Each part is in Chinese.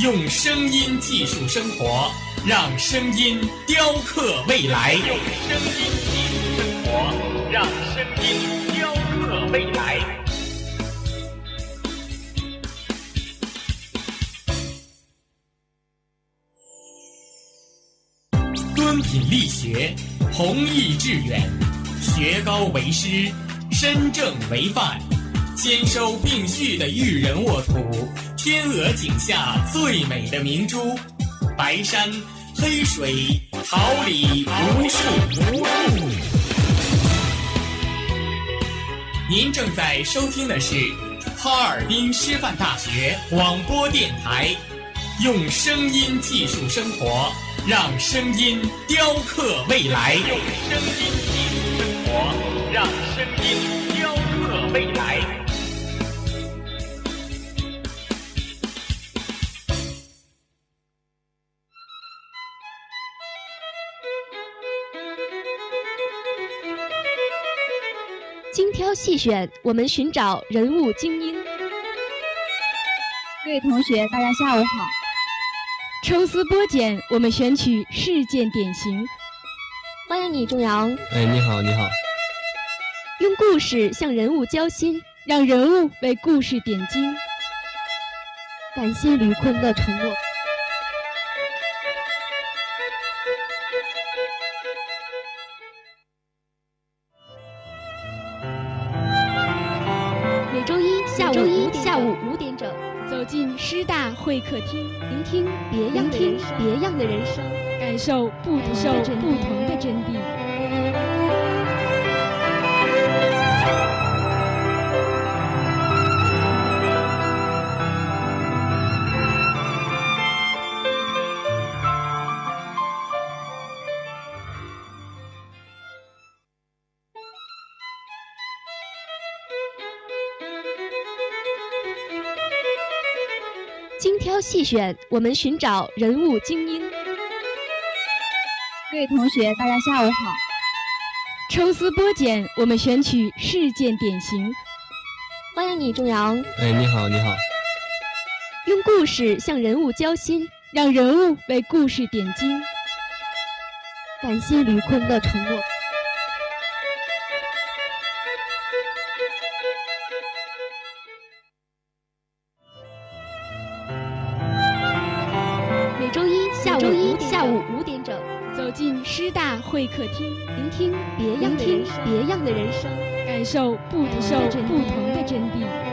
用声音技术生活，让声音雕刻未来。用声音技术生活，让声音雕刻未来。敦品力学，弘毅致远，学高为师。身正为范，兼收并蓄的育人沃土，天鹅颈下最美的明珠，白山黑水，桃李无数。您正在收听的是哈尔滨师范大学广播电台，用声音技术生活，让声音雕刻未来。用声音技术生活。让声音雕刻未来。精挑细选，我们寻找人物精英。各位同学，大家下午好。抽丝剥茧，我们选取事件典型。欢迎你，钟阳。哎，你好，你好。用故事向人物交心，让人物为故事点睛。感谢吕坤的承诺。会客厅，聆听别样的人生，别样的人生，感受不受不同的真谛。选，我们寻找人物精英。各位同学，大家下午好。抽丝剥茧，我们选取事件典型。欢迎你，钟阳。哎，你好，你好。用故事向人物交心，让人物为故事点睛。感谢吕坤的承诺。会客厅，聆听别样的人生，别样的人生，感受不受不同的真谛。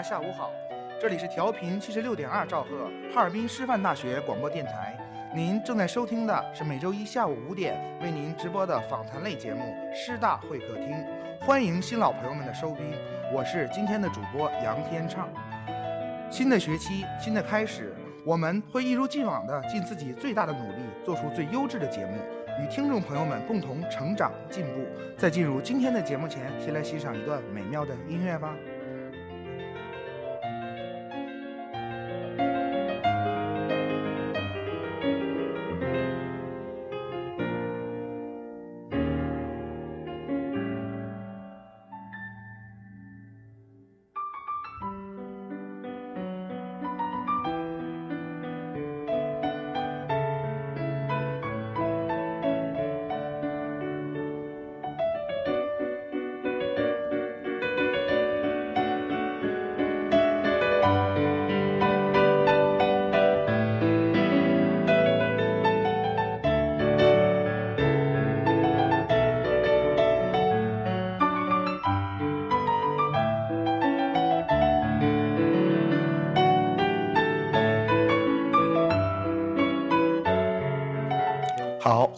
家下午好，这里是调频七十六点二兆赫，哈尔滨师范大学广播电台。您正在收听的是每周一下午五点为您直播的访谈类节目《师大会客厅》，欢迎新老朋友们的收听，我是今天的主播杨天畅。新的学期，新的开始，我们会一如既往的尽自己最大的努力，做出最优质的节目，与听众朋友们共同成长进步。在进入今天的节目前，先来欣赏一段美妙的音乐吧。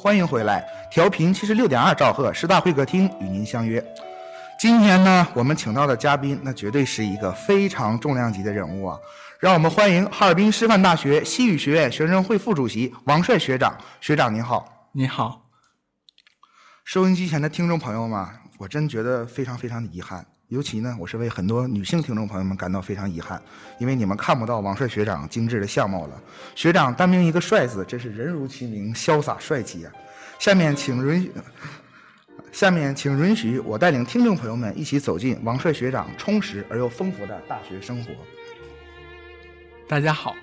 欢迎回来，调频七十六点二兆赫师大会客厅与您相约。今天呢，我们请到的嘉宾，那绝对是一个非常重量级的人物啊！让我们欢迎哈尔滨师范大学西语学院学生会副主席王帅学长。学长您好，你好。收音机前的听众朋友们，我真觉得非常非常的遗憾。尤其呢，我是为很多女性听众朋友们感到非常遗憾，因为你们看不到王帅学长精致的相貌了。学长单名一个“帅”字，真是人如其名，潇洒帅气啊！下面请允许，下面请允许我带领听众朋友们一起走进王帅学长充实而又丰富的大学生活。大家好。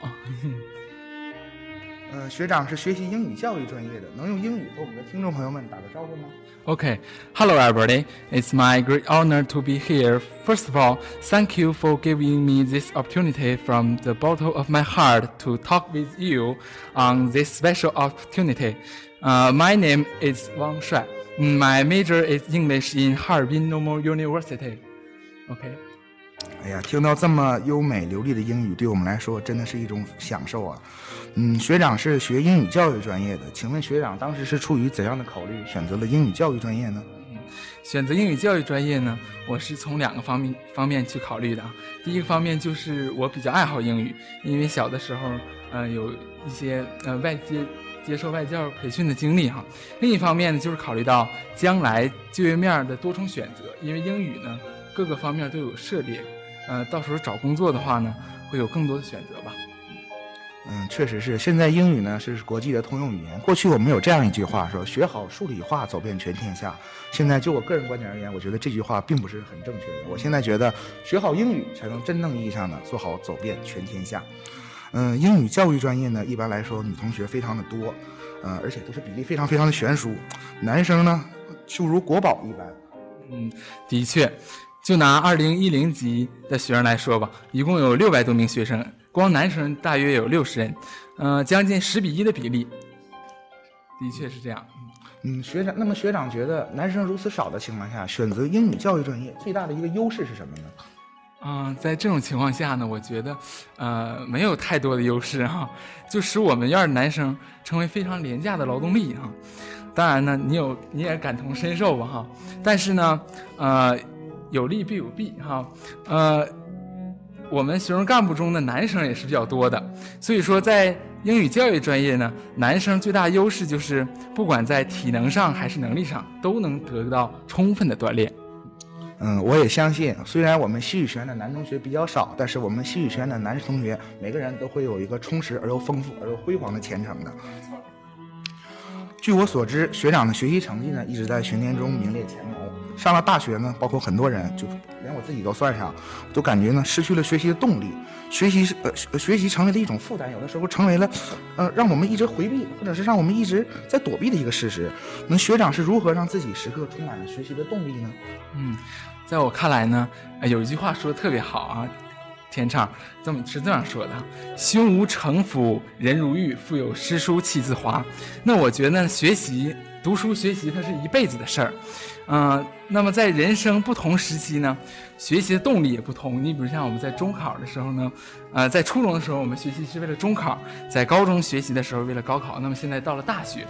呃，学长是学习英语教育专业的，能用英语和我们的听众朋友们打个招呼吗？Okay, hello everybody. It's my great honor to be here. First of all, thank you for giving me this opportunity from the bottom of my heart to talk with you on this special opportunity. Uh, my name is Wang Shuai. My major is English in Harbin Normal University. Okay. 哎呀，听到这么优美流利的英语，对我们来说真的是一种享受啊！嗯，学长是学英语教育专业的，请问学长当时是出于怎样的考虑选择了英语教育专业呢？选择英语教育专业呢，我是从两个方面方面去考虑的。第一个方面就是我比较爱好英语，因为小的时候，呃，有一些呃外接接受外教培训的经历哈。另一方面呢，就是考虑到将来就业面的多重选择，因为英语呢各个方面都有涉猎。呃，到时候找工作的话呢，会有更多的选择吧。嗯，确实是。现在英语呢是国际的通用语言。过去我们有这样一句话说：“学好数理化，走遍全天下。”现在就我个人观点而言，我觉得这句话并不是很正确的。我现在觉得学好英语才能真正意义上的做好走遍全天下。嗯，英语教育专业呢，一般来说女同学非常的多，呃，而且都是比例非常非常的悬殊。男生呢，就如国宝一般。嗯，的确。就拿二零一零级的学生来说吧，一共有六百多名学生，光男生大约有六十人，嗯，将近十比一的比例，的确是这样。嗯，学长，那么学长觉得男生如此少的情况下，选择英语教育专业最大的一个优势是什么呢？嗯，在这种情况下呢，我觉得，呃，没有太多的优势哈，就使我们院的男生成为非常廉价的劳动力哈。当然呢，你有你也感同身受吧哈。但是呢，呃。有利必有弊，哈，呃，我们学生干部中的男生也是比较多的，所以说在英语教育专业呢，男生最大优势就是不管在体能上还是能力上都能得到充分的锻炼。嗯，我也相信，虽然我们西语学院的男同学比较少，但是我们西语学院的男同学每个人都会有一个充实而又丰富而又辉煌的前程的。据我所知，学长的学习成绩呢一直在学年中名列前茅。上了大学呢，包括很多人，就连我自己都算上，都感觉呢失去了学习的动力，学习是呃学习成为了一种负担，有的时候成为了，呃让我们一直回避或者是让我们一直在躲避的一个事实。那学长是如何让自己时刻充满了学习的动力呢？嗯，在我看来呢，有一句话说的特别好啊。天畅这么是这样说的：“胸无城府人如玉，腹有诗书气自华。”那我觉得学习、读书、学习，它是一辈子的事儿。嗯，那么在人生不同时期呢，学习的动力也不同。你比如像我们在中考的时候呢，呃，在初中的时候我们学习是为了中考；在高中学习的时候为了高考。那么现在到了大学，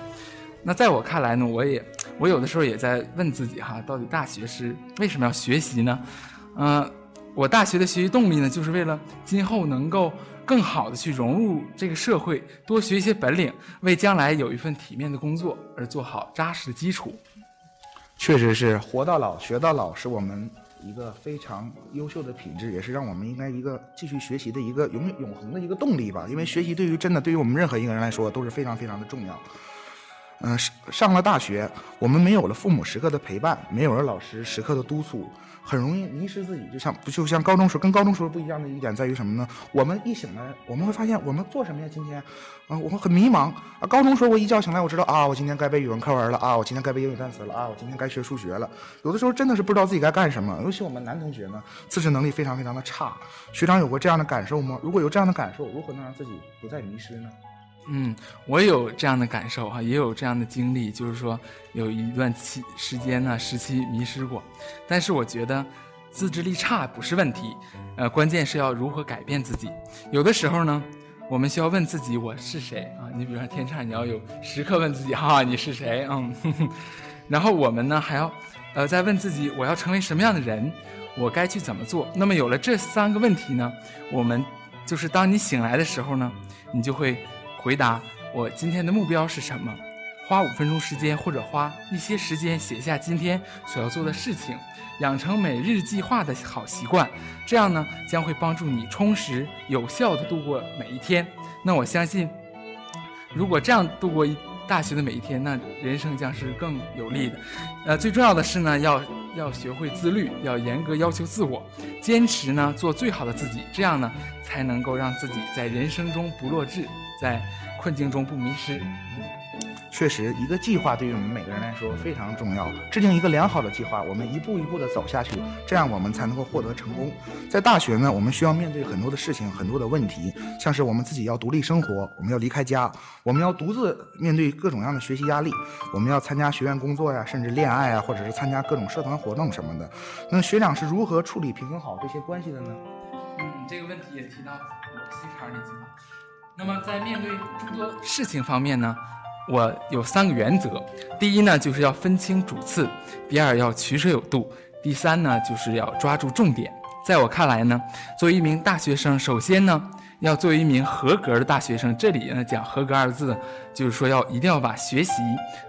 那在我看来呢，我也我有的时候也在问自己哈，到底大学是为什么要学习呢？嗯，我大学的学习动力呢，就是为了今后能够更好的去融入这个社会，多学一些本领，为将来有一份体面的工作而做好扎实的基础。确实是活到老学到老，是我们一个非常优秀的品质，也是让我们应该一个继续学习的一个永永恒的一个动力吧。因为学习对于真的对于我们任何一个人来说都是非常非常的重要。嗯，上上了大学，我们没有了父母时刻的陪伴，没有了老师时刻的督促，很容易迷失自己。就像不就像高中时候跟高中时候不一样的一点在于什么呢？我们一醒来，我们会发现我们做什么呀？今天，啊，我们很迷茫啊。高中时候我一觉醒来，我知道啊，我今天该背语文课文了啊，我今天该背英语单词了啊，我今天该学数学了。有的时候真的是不知道自己该干什么，尤其我们男同学呢，自制能力非常非常的差。学长有过这样的感受吗？如果有这样的感受，如何能让自己不再迷失呢？嗯，我有这样的感受哈，也有这样的经历，就是说有一段期时间呢，时期迷失过。但是我觉得自制力差不是问题，呃，关键是要如何改变自己。有的时候呢，我们需要问自己我是谁啊？你比如说天畅，你要有时刻问自己哈，你是谁？嗯，然后我们呢还要呃再问自己我要成为什么样的人，我该去怎么做？那么有了这三个问题呢，我们就是当你醒来的时候呢，你就会。回答我今天的目标是什么？花五分钟时间，或者花一些时间写下今天所要做的事情，养成每日计划的好习惯。这样呢，将会帮助你充实有效的度过每一天。那我相信，如果这样度过一大学的每一天，那人生将是更有利的。呃，最重要的是呢，要要学会自律，要严格要求自我，坚持呢做最好的自己。这样呢，才能够让自己在人生中不落志。在困境中不迷失，确实，一个计划对于我们每个人来说非常重要。制定一个良好的计划，我们一步一步的走下去，这样我们才能够获得成功。在大学呢，我们需要面对很多的事情，很多的问题，像是我们自己要独立生活，我们要离开家，我们要独自面对各种各样的学习压力，我们要参加学院工作呀，甚至恋爱啊，或者是参加各种社团活动什么的。那学长是如何处理平衡好这些关系的呢？嗯，这个问题也提到我心坎里去了。那么在面对诸多事情方面呢，我有三个原则。第一呢，就是要分清主次；第二，要取舍有度；第三呢，就是要抓住重点。在我看来呢，作为一名大学生，首先呢，要作为一名合格的大学生。这里呢，讲“合格”二字，就是说要一定要把学习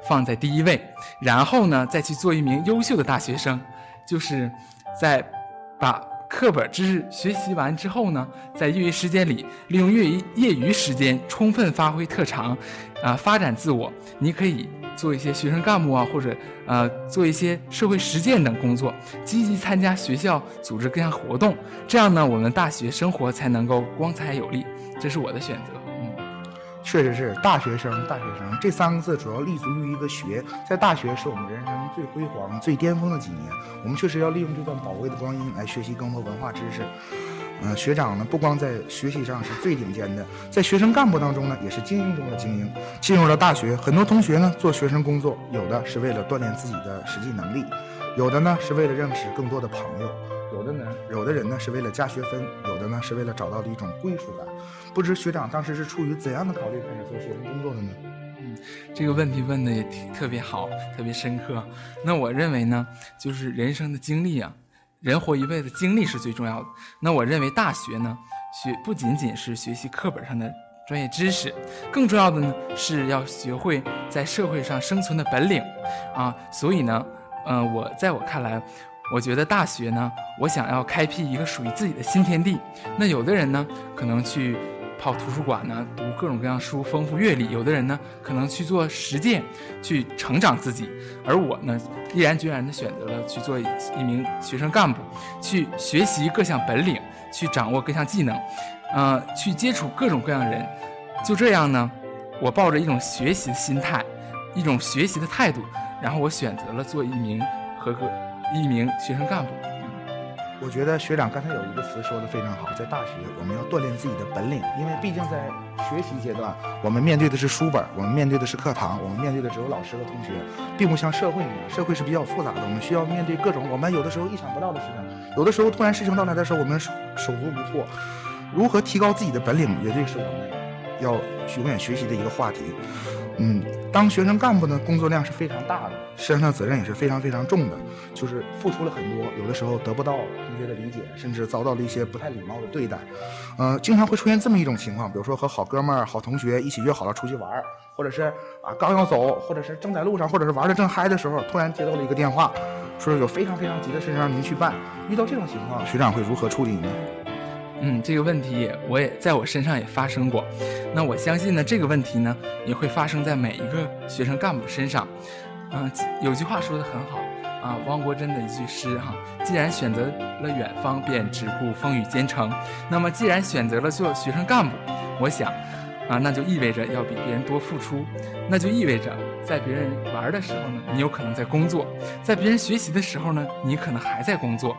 放在第一位，然后呢，再去做一名优秀的大学生，就是在把。课本知识学习完之后呢，在业余时间里，利用业余业余时间充分发挥特长，啊，发展自我。你可以做一些学生干部啊，或者呃，做一些社会实践等工作，积极参加学校组织各项活动。这样呢，我们大学生活才能够光彩有力。这是我的选择。确实是大学生，大学生这三个字主要立足于一个学，在大学是我们人生最辉煌、最巅峰的几年，我们确实要利用这段宝贵的光阴来学习更多文化知识。嗯，学长呢，不光在学习上是最顶尖的，在学生干部当中呢，也是精英中的精英。进入了大学，很多同学呢做学生工作，有的是为了锻炼自己的实际能力，有的呢是为了认识更多的朋友。有的呢，有的人呢是为了加学分，有的呢是为了找到的一种归属感。不知学长当时是出于怎样的考虑开始做学生工作的呢？嗯，这个问题问的也挺特别好，特别深刻。那我认为呢，就是人生的经历啊，人活一辈子，经历是最重要的。那我认为大学呢，学不仅仅是学习课本上的专业知识，更重要的呢是要学会在社会上生存的本领啊。所以呢，嗯，我在我看来。我觉得大学呢，我想要开辟一个属于自己的新天地。那有的人呢，可能去跑图书馆呢，读各种各样书，丰富阅历；有的人呢，可能去做实践，去成长自己。而我呢，毅然决然地选择了去做一名学生干部，去学习各项本领，去掌握各项技能，呃，去接触各种各样人。就这样呢，我抱着一种学习的心态，一种学习的态度，然后我选择了做一名合格。一名学生干部，我觉得学长刚才有一个词说的非常好，在大学我们要锻炼自己的本领，因为毕竟在学习阶段，我们面对的是书本，我们面对的是课堂，我们面对的只有老师和同学，并不像社会一样，社会是比较复杂的，我们需要面对各种我们有的时候意想不到的事情，有的时候突然事情到来的时候，我们手足无措。如何提高自己的本领，绝对是我们要永远学习的一个话题。嗯，当学生干部呢，工作量是非常大的，身上的责任也是非常非常重的，就是付出了很多，有的时候得不到同学的理解，甚至遭到了一些不太礼貌的对待，呃，经常会出现这么一种情况，比如说和好哥们儿、好同学一起约好了出去玩儿，或者是啊刚要走，或者是正在路上，或者是玩的正嗨的时候，突然接到了一个电话，说有非常非常急的事情让您去办。遇到这种情况，学长会如何处理呢？嗯，这个问题我也在我身上也发生过。那我相信呢，这个问题呢也会发生在每一个学生干部身上。嗯，有句话说的很好啊，汪国真的一句诗哈：既然选择了远方，便只顾风雨兼程。那么，既然选择了做学生干部，我想啊，那就意味着要比别人多付出，那就意味着在别人玩的时候呢，你有可能在工作；在别人学习的时候呢，你可能还在工作，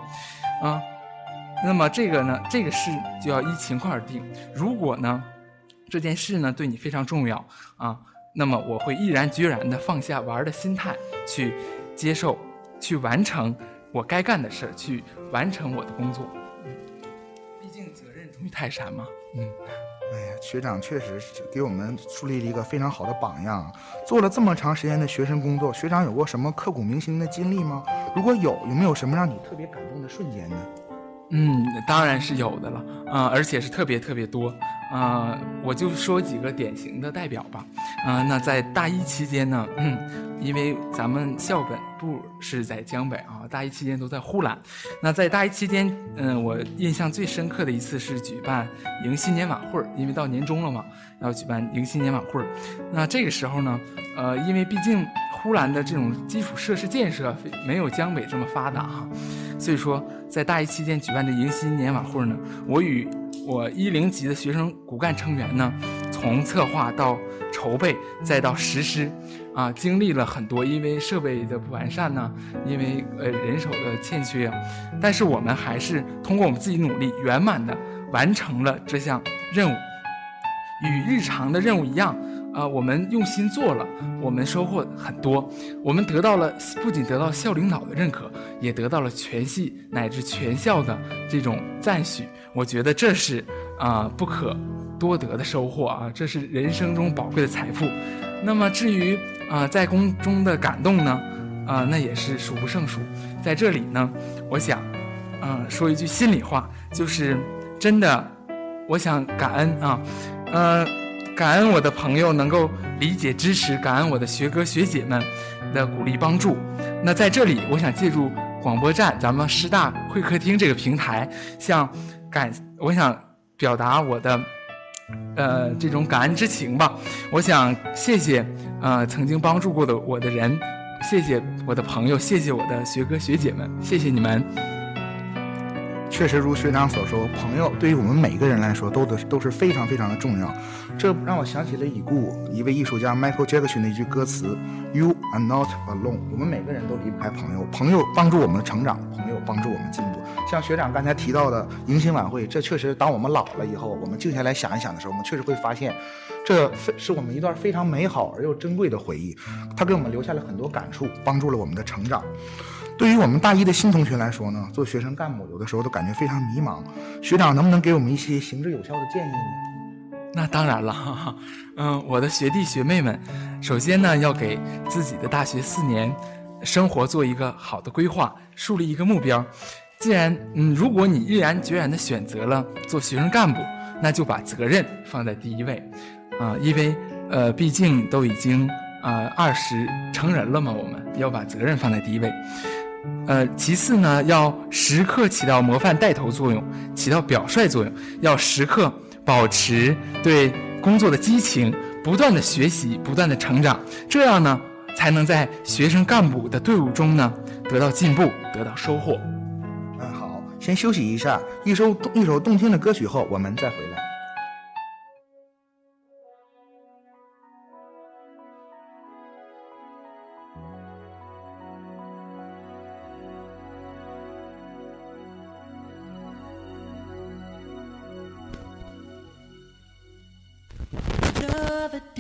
啊。那么这个呢，这个事就要依情况而定。如果呢，这件事呢对你非常重要啊，那么我会毅然决然的放下玩的心态，去接受，去完成我该干的事儿，去完成我的工作。毕竟责任重于泰山嘛。嗯，哎呀，学长确实是给我们树立了一个非常好的榜样。做了这么长时间的学生工作，学长有过什么刻骨铭心的经历吗？如果有，有没有什么让你特别感动的瞬间呢？嗯，当然是有的了，啊，而且是特别特别多，啊，我就说几个典型的代表吧，啊，那在大一期间呢，嗯，因为咱们校本部是在江北啊，大一期间都在呼兰，那在大一期间，嗯，我印象最深刻的一次是举办迎新年晚会，因为到年终了嘛，要举办迎新年晚会，那这个时候呢，呃，因为毕竟呼兰的这种基础设施建设没有江北这么发达哈。所以说，在大一期间举办的迎新年晚会呢，我与我一零级的学生骨干成员呢，从策划到筹备再到实施，啊，经历了很多，因为设备的不完善呢，因为呃人手的欠缺，但是我们还是通过我们自己努力，圆满的完成了这项任务，与日常的任务一样。啊，我们用心做了，我们收获很多，我们得到了不仅得到校领导的认可，也得到了全系乃至全校的这种赞许。我觉得这是啊不可多得的收获啊，这是人生中宝贵的财富。那么至于啊在宫中的感动呢，啊那也是数不胜数。在这里呢，我想啊说一句心里话，就是真的，我想感恩啊，呃。感恩我的朋友能够理解支持，感恩我的学哥学姐们的鼓励帮助。那在这里，我想借助广播站咱们师大会客厅这个平台，向感我想表达我的呃这种感恩之情吧。我想谢谢呃曾经帮助过的我的人，谢谢我的朋友，谢谢我的学哥学姐们，谢谢你们。确实如学长所说，朋友对于我们每一个人来说都都都是非常非常的重要。这让我想起了已故一位艺术家 Michael Jackson 的一句歌词：“You are not alone。”我们每个人都离不开朋友，朋友帮助我们成长，朋友帮助我们进步。像学长刚才提到的迎新晚会，这确实当我们老了以后，我们静下来想一想的时候，我们确实会发现，这非是我们一段非常美好而又珍贵的回忆。它给我们留下了很多感触，帮助了我们的成长。对于我们大一的新同学来说呢，做学生干部有的时候都感觉非常迷茫。学长能不能给我们一些行之有效的建议呢？那当然了，嗯，我的学弟学妹们，首先呢要给自己的大学四年生活做一个好的规划，树立一个目标。既然嗯，如果你毅然决然的选择了做学生干部，那就把责任放在第一位，啊，因为呃，毕竟都已经啊二十成人了嘛，我们要把责任放在第一位。呃，其次呢，要时刻起到模范带头作用，起到表率作用，要时刻保持对工作的激情，不断的学习，不断的成长，这样呢，才能在学生干部的队伍中呢得到进步，得到收获。嗯，好，先休息一下，一首一首动听的歌曲后，我们再回。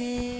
day.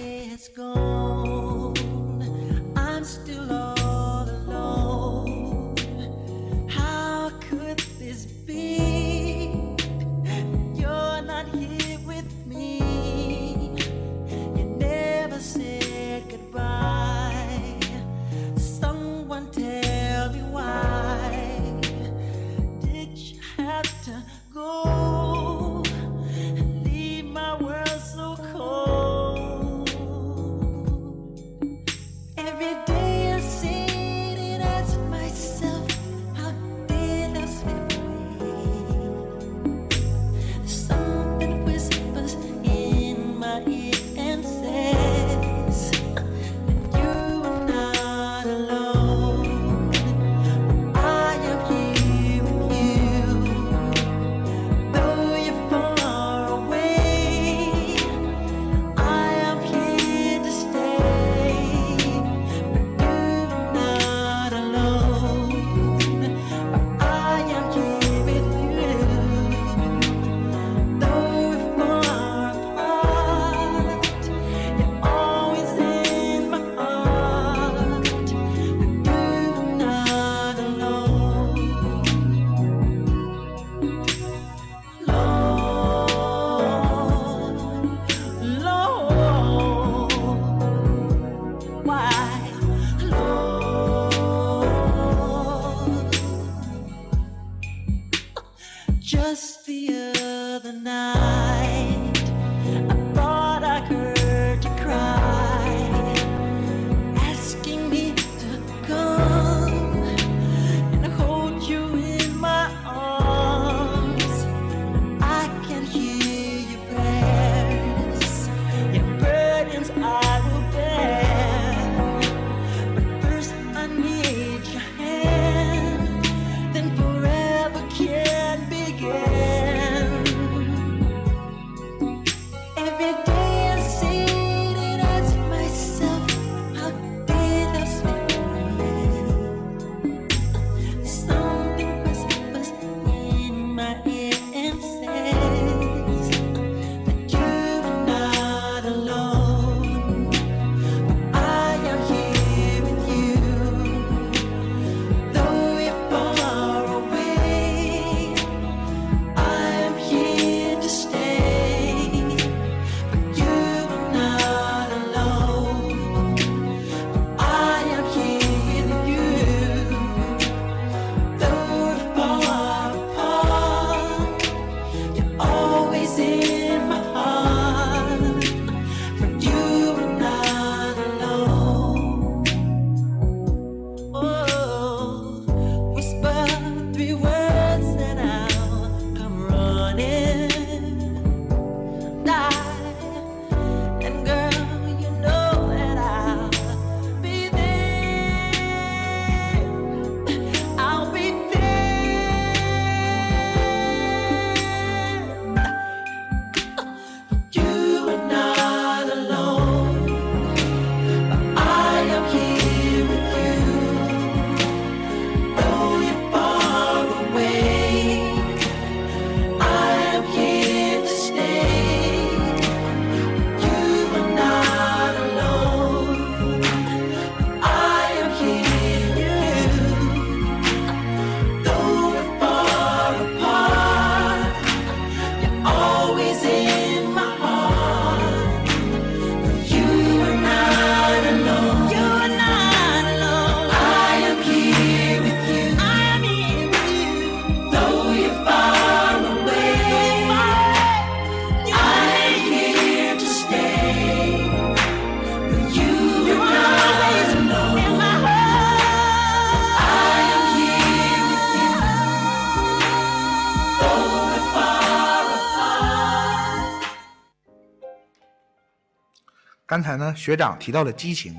刚才呢，学长提到了激情，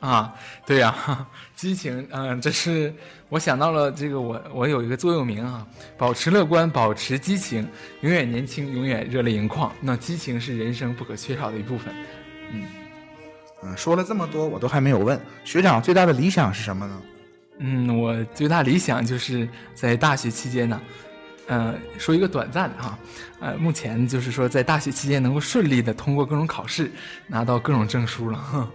啊，对呀、激情，嗯、这是我想到了这个我我有一个座右铭啊，保持乐观，保持激情，永远年轻，永远热泪盈眶。那激情是人生不可缺少的一部分。嗯，说了这么多，我都还没有问学长最大的理想是什么呢？嗯，我最大理想就是在大学期间呢，呃，说一个短暂的哈，呃，目前就是说在大学期间能够顺利的通过各种考试，拿到各种证书了。哼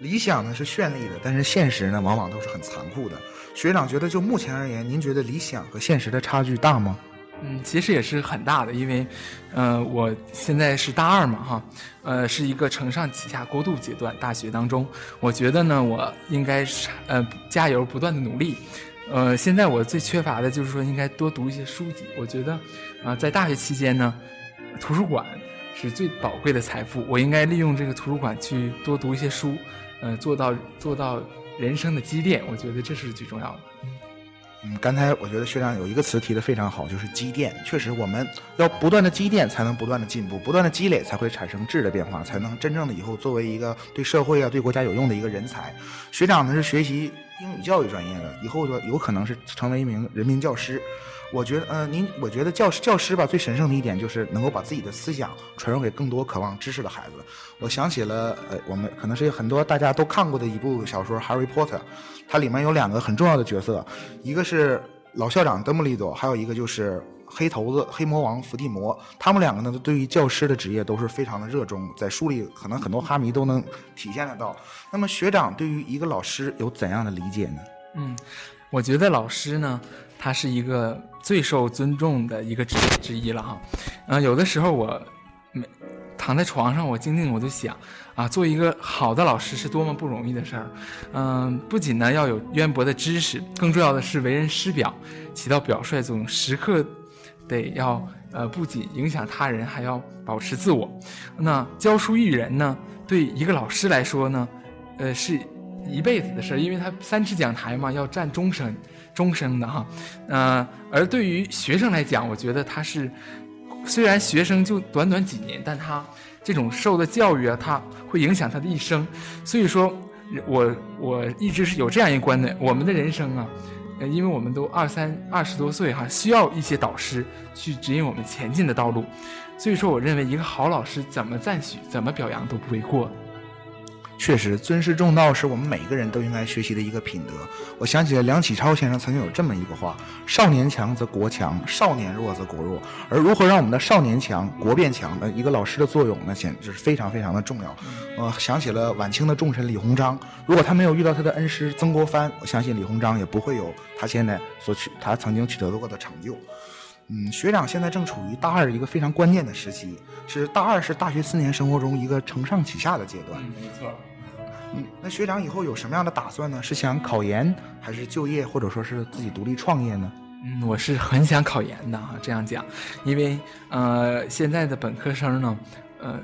理想呢是绚丽的，但是现实呢往往都是很残酷的。学长觉得就目前而言，您觉得理想和现实的差距大吗？嗯，其实也是很大的，因为，呃，我现在是大二嘛，哈，呃，是一个承上启下过渡阶段，大学当中，我觉得呢，我应该是呃加油，不断的努力，呃，现在我最缺乏的就是说应该多读一些书籍，我觉得，啊、在大学期间呢，图书馆是最宝贵的财富，我应该利用这个图书馆去多读一些书，呃，做到做到人生的积淀，我觉得这是最重要的。嗯，刚才我觉得学长有一个词提的非常好，就是积淀。确实，我们要不断的积淀，才能不断的进步，不断的积累，才会产生质的变化，才能真正的以后作为一个对社会啊、对国家有用的一个人才。学长呢是学习英语教育专业的，以后说有可能是成为一名人民教师。我觉得，呃，您，我觉得教师教师吧，最神圣的一点就是能够把自己的思想传授给更多渴望知识的孩子。我想起了，呃，我们可能是很多大家都看过的一部小说《Harry Potter》，它里面有两个很重要的角色，一个是老校长邓布利多，还有一个就是黑头子黑魔王伏地魔。他们两个呢，对于教师的职业都是非常的热衷，在书里可能很多哈迷都能体现得到。那么学长对于一个老师有怎样的理解呢？嗯，我觉得老师呢，他是一个最受尊重的一个职业之一了哈。嗯、有的时候我躺在床上，我静静我就想啊，做一个好的老师是多么不容易的事儿。嗯、不仅呢要有渊博的知识，更重要的是为人师表，起到表率作用，时刻得要呃不仅影响他人，还要保持自我。那教书育人呢，对一个老师来说呢，呃是一辈子的事儿，因为他三尺讲台嘛，要站终身，终生的哈。呃，而对于学生来讲，我觉得他是虽然学生就短短几年，但他这种受的教育啊，他会影响他的一生。所以说，我我一直是有这样一个观点：我们的人生啊，因为我们都二三二十多岁哈，需要一些导师去指引我们前进的道路。所以说，我认为一个好老师怎么赞许、怎么表扬都不为过。确实，尊师重道是我们每个人都应该学习的一个品德。我想起了梁启超先生曾经有这么一个话：“少年强则国强，少年弱则国弱。”而如何让我们的少年强、国变强的一个老师的作用，呢简直是非常非常的重要。我想起了晚清的重臣李鸿章，如果他没有遇到他的恩师曾国藩，我相信李鸿章也不会有他现在所取他曾经取得过的成就。嗯，学长现在正处于大二一个非常关键的时期，是大二是大学四年生活中一个承上启下的阶段。嗯，没错。嗯，那学长以后有什么样的打算呢？是想考研，还是就业，或者说是自己独立创业呢？嗯，我是很想考研的哈，这样讲，因为呃，现在的本科生呢，呃，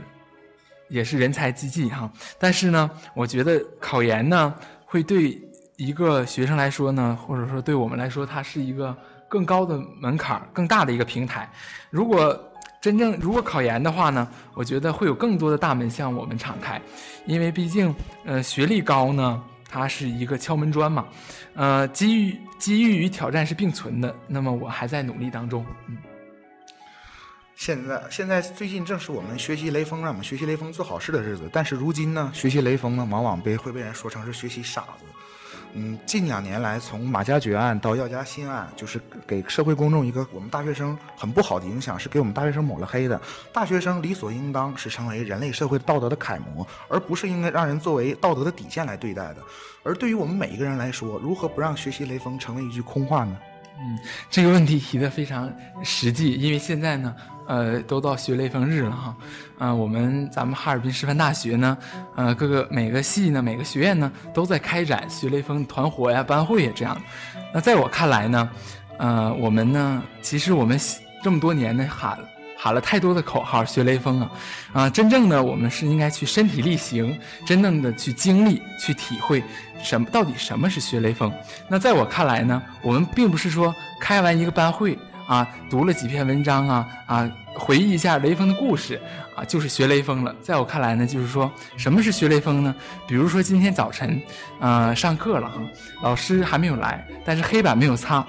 也是人才济济哈。但是呢，我觉得考研呢，会对一个学生来说呢，或者说对我们来说，它是一个更高的门槛，更大的一个平台。如果真正如果考研的话呢，我觉得会有更多的大门向我们敞开，因为毕竟呃学历高呢，它是一个敲门砖嘛，呃机遇机遇与挑战是并存的。那么我还在努力当中，嗯。现在现在最近正是我们学习雷锋，让我们学习雷锋做好事的日子。但是如今呢，学习雷锋呢，往往被会被人说成是学习傻子。嗯，近两年来，从马加爵案到药家鑫案，就是给社会公众一个我们大学生很不好的影响，是给我们大学生抹了黑的。大学生理所应当是成为人类社会道德的楷模，而不是应该让人作为道德的底线来对待的。而对于我们每一个人来说，如何不让学习雷锋成为一句空话呢？嗯，这个问题提的非常实际，因为现在呢。呃，都到学雷锋日了哈，嗯，我们咱们哈尔滨师范大学呢，呃，各个每个系呢，每个学院呢，都在开展学雷锋团伙呀、班会呀这样。那在我看来呢，呃，我们呢，其实我们这么多年呢喊喊了太多的口号，学雷锋啊，啊，真正的我们是应该去身体力行，真正的去经历、去体会什么到底什么是学雷锋。那在我看来呢，我们并不是说开完一个班会。啊，读了几篇文章啊啊，回忆一下雷锋的故事啊，就是学雷锋了。在我看来呢，就是说什么是学雷锋呢？比如说今天早晨，呃，上课了哈，老师还没有来，但是黑板没有擦，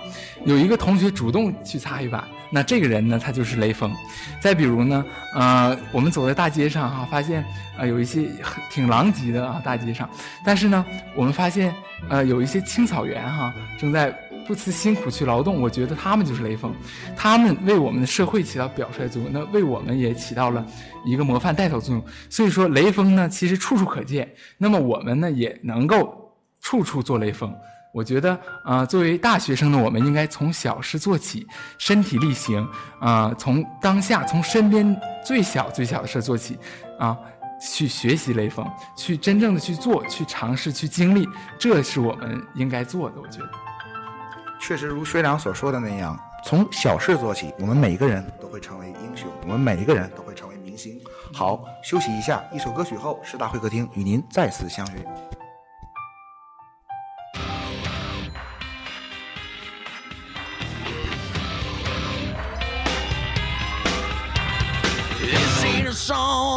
有一个同学主动去擦黑板，那这个人呢，他就是雷锋。再比如呢，呃，我们走在大街上哈，发现啊有一些挺狼藉的啊大街上，但是呢，我们发现呃有一些青草原哈正在。不辞辛苦去劳动，我觉得他们就是雷锋，他们为我们的社会起到表率作用，那为我们也起到了一个模范带头作用。所以说，雷锋呢，其实处处可见。那么我们呢，也能够处处做雷锋。我觉得，啊，作为大学生的我们，应该从小事做起，身体力行，啊，从当下，从身边最小最小的事做起，啊，去学习雷锋，去真正的去做，去尝试，去经历，这是我们应该做的。我觉得。确实如学长所说的那样，从小事做起，我们每一个人都会成为英雄，我们每一个人都会成为明星。好，休息一下，一首歌曲后，师大会客厅与您再次相约。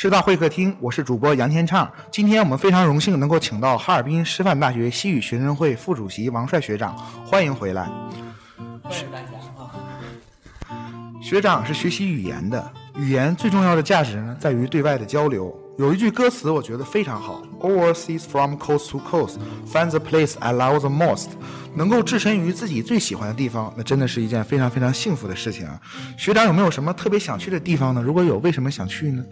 师大会客厅，我是主播杨天畅。今天我们非常荣幸能够请到哈尔滨师范大学西语学生会副主席王帅学长，欢迎回来。欢迎大家啊！学长是学习语言的，语言最重要的价值呢，在于对外的交流。有一句歌词我觉得非常好：“Overseas from coast to coast, find the place I love the most。”能够置身于自己最喜欢的地方，那真的是一件非常非常幸福的事情啊！学长有没有什么特别想去的地方呢？如果有，为什么想去呢？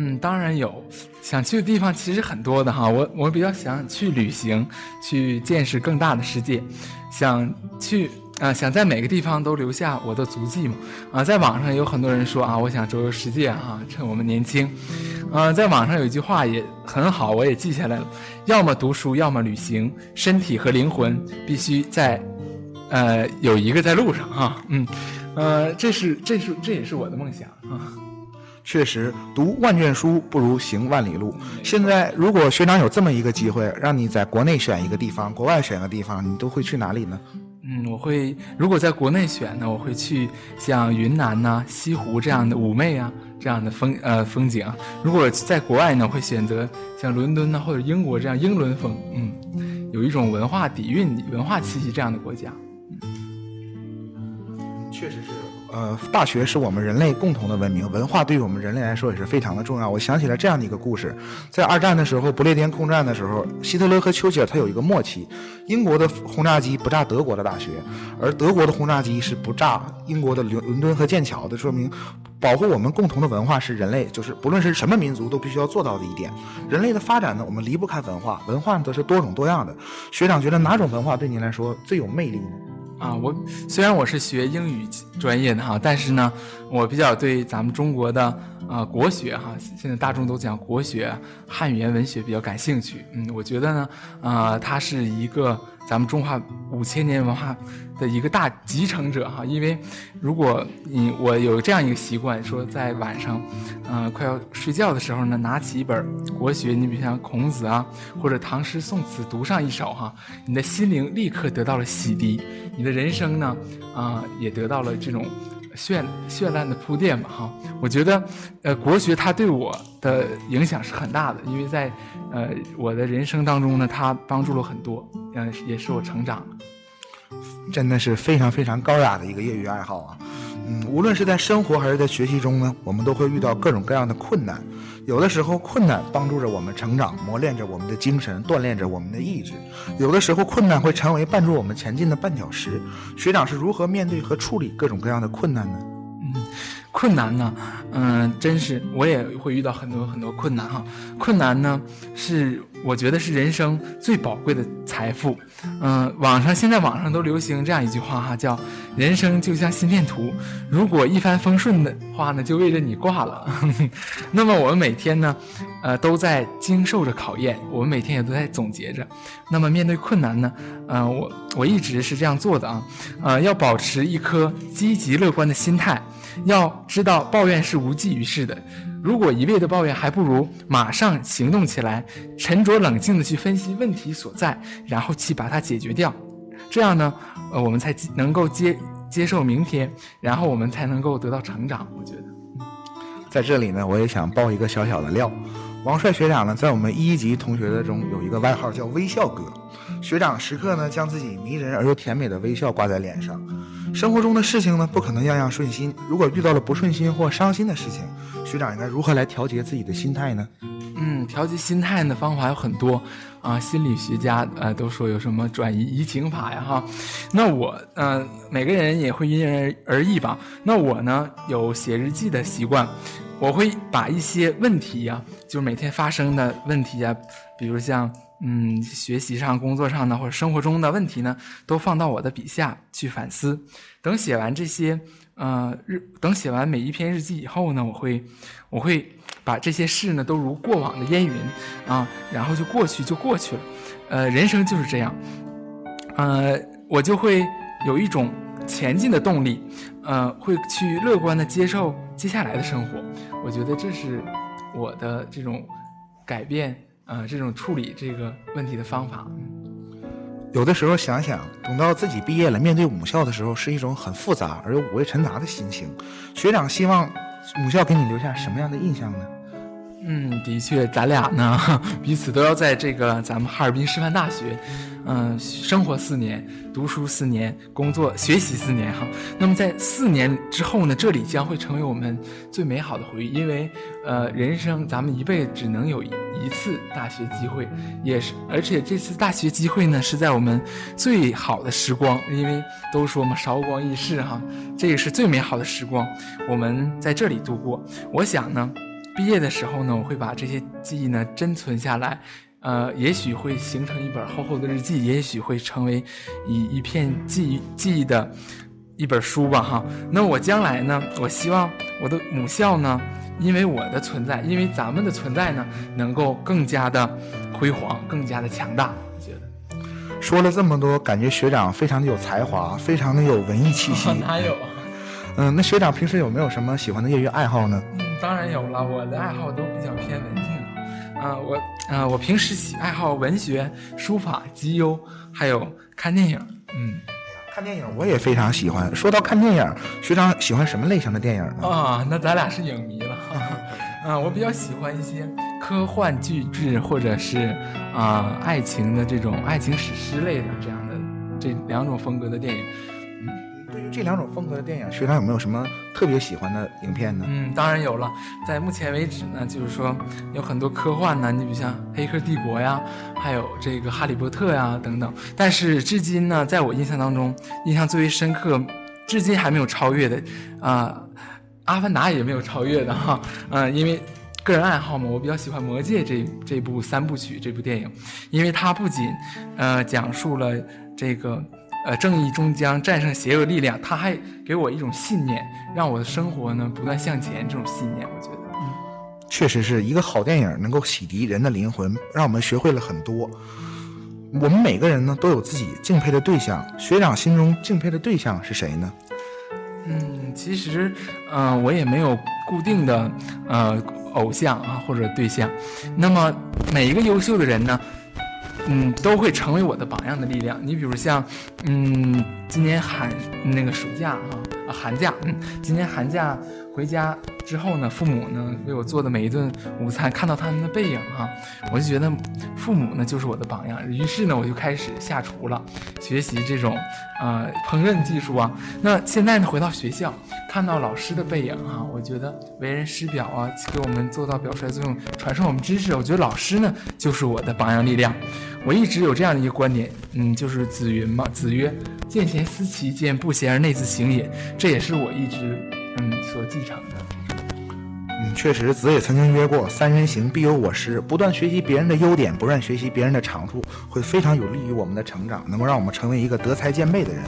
嗯，当然有，想去的地方其实很多的哈。我我比较想去旅行，去见识更大的世界，想去啊，想在每个地方都留下我的足迹嘛。啊，在网上有很多人说啊，我想周游世界啊，趁我们年轻。啊，在网上有一句话也很好，我也记下来了：要么读书，要么旅行，身体和灵魂必须在，呃，有一个在路上哈。嗯，呃，这是这是这也是我的梦想啊。确实，读万卷书不如行万里路。现在，如果学长有这么一个机会，让你在国内选一个地方，国外选个地方，你都会去哪里呢？嗯，我会如果在国内选呢，我会去像云南呐、西湖这样的妩媚啊这样的风呃风景。如果在国外呢，会选择像伦敦呐或者英国这样英伦风，嗯，有一种文化底蕴、文化气息这样的国家。确实是。呃，大学是我们人类共同的文明，文化对于我们人类来说也是非常的重要。我想起了这样的一个故事，在二战的时候，不列颠空战的时候，希特勒和丘吉尔他有一个默契，英国的轰炸机不炸德国的大学，而德国的轰炸机是不炸英国的伦伦敦和剑桥的，说明保护我们共同的文化是人类就是不论是什么民族都必须要做到的一点。人类的发展呢，我们离不开文化，文化则是多种多样的。学长觉得哪种文化对您来说最有魅力呢？啊，我虽然我是学英语专业的哈，但是呢，我比较对咱们中国的啊国学哈，现在大众都讲国学、汉语言文学比较感兴趣。嗯，我觉得呢，啊，它是一个咱们中华五千年文化的一个大集成者哈。因为如果你我有这样一个习惯，说在晚上，嗯，快要睡觉的时候呢，拿起一本国学，你比如像孔子啊，或者唐诗宋词读上一首哈，你的心灵立刻得到了洗涤。你的人生呢，啊，也得到了这种绚绚烂的铺垫吧，哈。我觉得，呃，国学它对我的影响是很大的，因为在，呃，我的人生当中呢，它帮助了很多，嗯，也是我成长。真的是非常非常高雅的一个业余爱好啊。嗯，无论是在生活还是在学习中呢，我们都会遇到各种各样的困难。有的时候困难帮助着我们成长，磨练着我们的精神，锻炼着我们的意志；有的时候困难会成为绊住我们前进的绊脚石。学长是如何面对和处理各种各样的困难呢？困难呢，嗯，真是我也会遇到很多很多困难哈。困难呢，是我觉得是人生最宝贵的财富。嗯，网上现在网上都流行这样一句话哈，叫“人生就像心电图，如果一帆风顺的话呢，就为着你挂了。”那么我们每天呢，呃，都在经受着考验，我们每天也都在总结着。那么面对困难呢，嗯，我我一直是这样做的啊，呃，要保持一颗积极乐观的心态，要知道抱怨是无济于事的。如果一味的抱怨，还不如马上行动起来，沉着冷静的去分析问题所在，然后去把它解决掉。这样呢，呃，我们才能够接接受明天，然后我们才能够得到成长。我觉得，在这里呢，我也想爆一个小小的料。王帅学长呢，在我们一级同学的中有一个外号叫“微笑哥”。学长时刻呢，将自己迷人而又甜美的微笑挂在脸上。生活中的事情呢，不可能样样顺心。如果遇到了不顺心或伤心的事情，学长应该如何来调节自己的心态呢？嗯，调节心态的方法有很多啊。心理学家呃都说有什么转移移情法呀哈。那我呃每个人也会因人而异吧。那我呢有写日记的习惯，我会把一些问题呀，就是每天发生的问题呀，比如像。嗯，学习上、工作上呢，或者生活中的问题呢，都放到我的笔下去反思。等写完这些，呃，日等写完每一篇日记以后呢，我会，我会把这些事呢都如过往的烟云啊，然后就过去就过去了。呃，人生就是这样，呃，我就会有一种前进的动力，呃，会去乐观的接受接下来的生活。我觉得这是我的这种改变。呃，这种处理这个问题的方法，有的时候想想，等到自己毕业了，面对母校的时候，是一种很复杂而又五味陈杂的心情。学长希望母校给你留下什么样的印象呢？嗯，的确，咱俩呢彼此都要在这个咱们哈尔滨师范大学，嗯、生活四年，读书四年，工作学习四年哈。那么在四年之后呢，这里将会成为我们最美好的回忆，因为呃，人生咱们一辈子只能有一一次大学机会，也是，而且这次大学机会呢是在我们最好的时光，因为都说嘛，韶光易逝哈，这也是最美好的时光，我们在这里度过。我想呢。毕业的时候呢，我会把这些记忆呢珍存下来，呃，也许会形成一本厚厚的日记，也许会成为一一片记忆记忆的一本书吧，哈。那我将来呢，我希望我的母校呢，因为我的存在，因为咱们的存在呢，能够更加的辉煌，更加的强大。我觉得说了这么多，感觉学长非常的有才华，非常的有文艺气息。哪有？嗯，那学长平时有没有什么喜欢的业余爱好呢？嗯，当然有了，我的爱好都比较偏文静。啊、我啊、我平时喜爱好文学、书法、集邮，还有看电影。嗯看电影我也非常喜欢。说到看电影，学长喜欢什么类型的电影呢？啊，那咱俩是影迷啊，我比较喜欢一些科幻巨制或者是啊、爱情的这种爱情史诗类的这样的这两种风格的电影。对于这两种风格的电影，学长有没有什么特别喜欢的影片呢？嗯，当然有了。在目前为止呢，就是说有很多科幻呢，你比如像《黑客帝国》呀，还有这个《哈利波特》呀等等。但是至今呢，在我印象当中，印象最为深刻，至今还没有超越的，啊、阿凡达》也没有超越的哈。嗯、因为个人爱好嘛，我比较喜欢《魔戒》这这部三部曲这部电影，因为它不仅呃讲述了这个。呃，正义终将战胜邪恶力量，它还给我一种信念，让我的生活呢不断向前。这种信念，我觉得，嗯，确实是一个好电影，能够洗涤人的灵魂，让我们学会了很多。我们每个人呢都有自己敬佩的对象，学长心中敬佩的对象是谁呢？嗯，其实，呃，我也没有固定的呃偶像啊或者对象。那么每一个优秀的人呢，嗯，都会成为我的榜样的力量。你比如像，嗯，今年寒那个暑假哈寒假，嗯，今年寒假回家之后呢，父母呢为我做的每一顿午餐，看到他们的背影哈，我就觉得父母呢就是我的榜样。于是呢，我就开始下厨了，学习这种呃烹饪技术啊。那现在呢，回到学校，看到老师的背影哈、我觉得为人师表啊，给我们做到表率作用，传授我们知识。我觉得老师呢就是我的榜样力量。我一直有这样的一个观点，嗯，就是子云嘛，子曰：“见贤思齐，见不贤而内自省也。”这也是我一直嗯所继承的。嗯，确实，子也曾经曰过：“三人行，必有我师。”不断学习别人的优点，不断学习别人的长处，会非常有利于我们的成长，能够让我们成为一个德才兼备的人。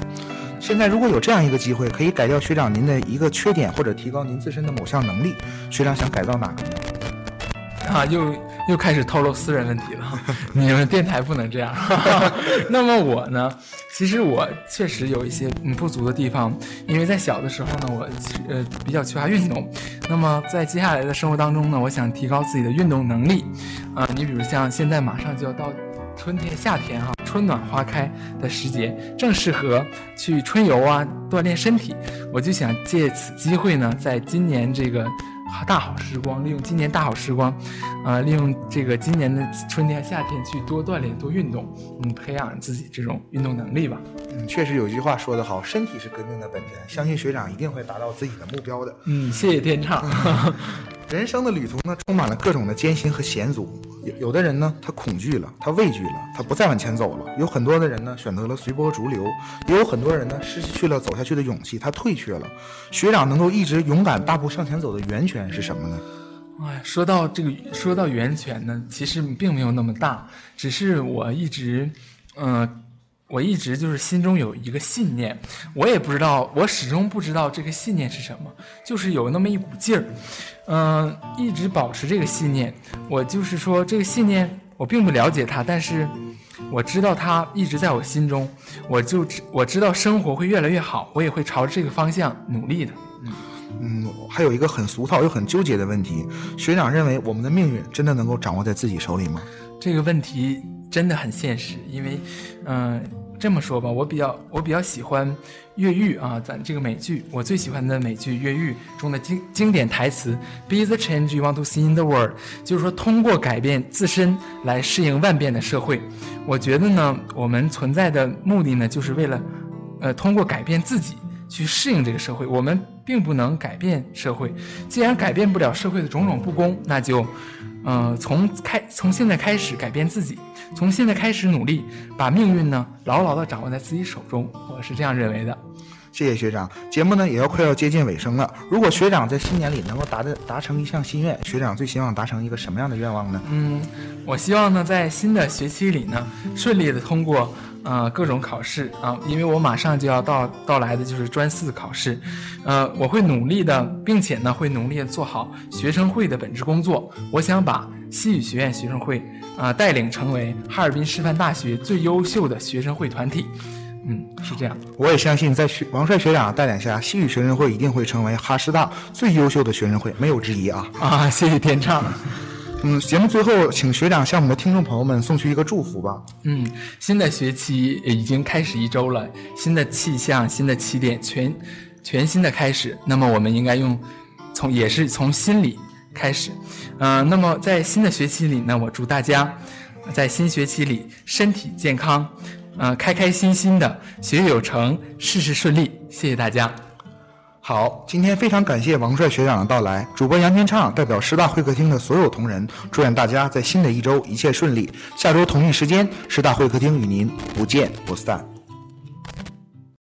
现在如果有这样一个机会，可以改掉学长您的一个缺点，或者提高您自身的某项能力，学长想改造哪个呢？啊，又又开始透露私人问题了。你们电台不能这样。那么我呢，其实我确实有一些不足的地方，因为在小的时候呢，我呃比较缺乏运动。那么在接下来的生活当中呢，我想提高自己的运动能力。啊、你比如像现在马上就要到春天、夏天哈、春暖花开的时节，正适合去春游啊，锻炼身体。我就想借此机会呢，在今年这个大好时光，利用今年大好时光，啊，利用这个今年的春天、夏天去多锻炼、多运动，嗯，培养自己这种运动能力吧。嗯，确实有句话说得好，身体是革命的本钱，相信学长一定会达到自己的目标的。嗯，谢谢天畅。人生的旅途呢，充满了各种的艰辛和险阻。有有的人呢，他恐惧了，他畏惧了，他不再往前走了；有很多的人呢，选择了随波逐流；也有很多人呢，失去了走下去的勇气，他退却了。学长能够一直勇敢大步向前走的源泉是什么呢？哎，说到这个，说到源泉呢，其实并没有那么大，只是我一直，嗯、我一直就是心中有一个信念，我也不知道，我始终不知道这个信念是什么，就是有那么一股劲儿，嗯、一直保持这个信念。我就是说，这个信念我并不了解它，但是我知道它一直在我心中，我就知我知道生活会越来越好，我也会朝着这个方向努力的。嗯，还有一个很俗套又很纠结的问题：学长认为我们的命运真的能够掌握在自己手里吗？这个问题真的很现实，因为，嗯、这么说吧，我比较我比较喜欢《越狱》啊，咱这个美剧，我最喜欢的美剧《越狱》中的经经典台词 “Be the change you want to see in the world”，就是说通过改变自身来适应万变的社会。我觉得呢，我们存在的目的呢，就是为了，呃，通过改变自己去适应这个社会。我们并不能改变社会，既然改变不了社会的种种不公，那就。嗯，从开从现在开始改变自己，从现在开始努力，把命运呢牢牢的掌握在自己手中，我是这样认为的。谢谢学长，节目呢也要快要接近尾声了。如果学长在新年里能够达的达成一项心愿，学长最希望达成一个什么样的愿望呢？嗯，我希望呢在新的学期里呢顺利的通过。呃，各种考试啊，因为我马上就要到到来的就是专四考试，呃，我会努力的，并且呢，会努力的做好学生会的本职工作。我想把西语学院学生会啊带领成为哈尔滨师范大学最优秀的学生会团体。嗯，是这样。我也相信，在学王帅学长带领下，西语学生会一定会成为哈师大最优秀的学生会，没有之一啊！啊，谢谢天畅。嗯，节目最后，请学长向我们的听众朋友们送去一个祝福吧。嗯，新的学期已经开始一周了，新的气象，新的起点，全全新的开始。那么，我们应该用从也是从心里开始。嗯，那么在新的学期里呢，我祝大家在新学期里身体健康，嗯，开开心心的，学业有成，事事顺利。谢谢大家。好，今天非常感谢王帅学长的到来。主播杨天畅代表师大会客厅的所有同仁，祝愿大家在新的一周一切顺利。下周同一时间，师大会客厅与您不见不散。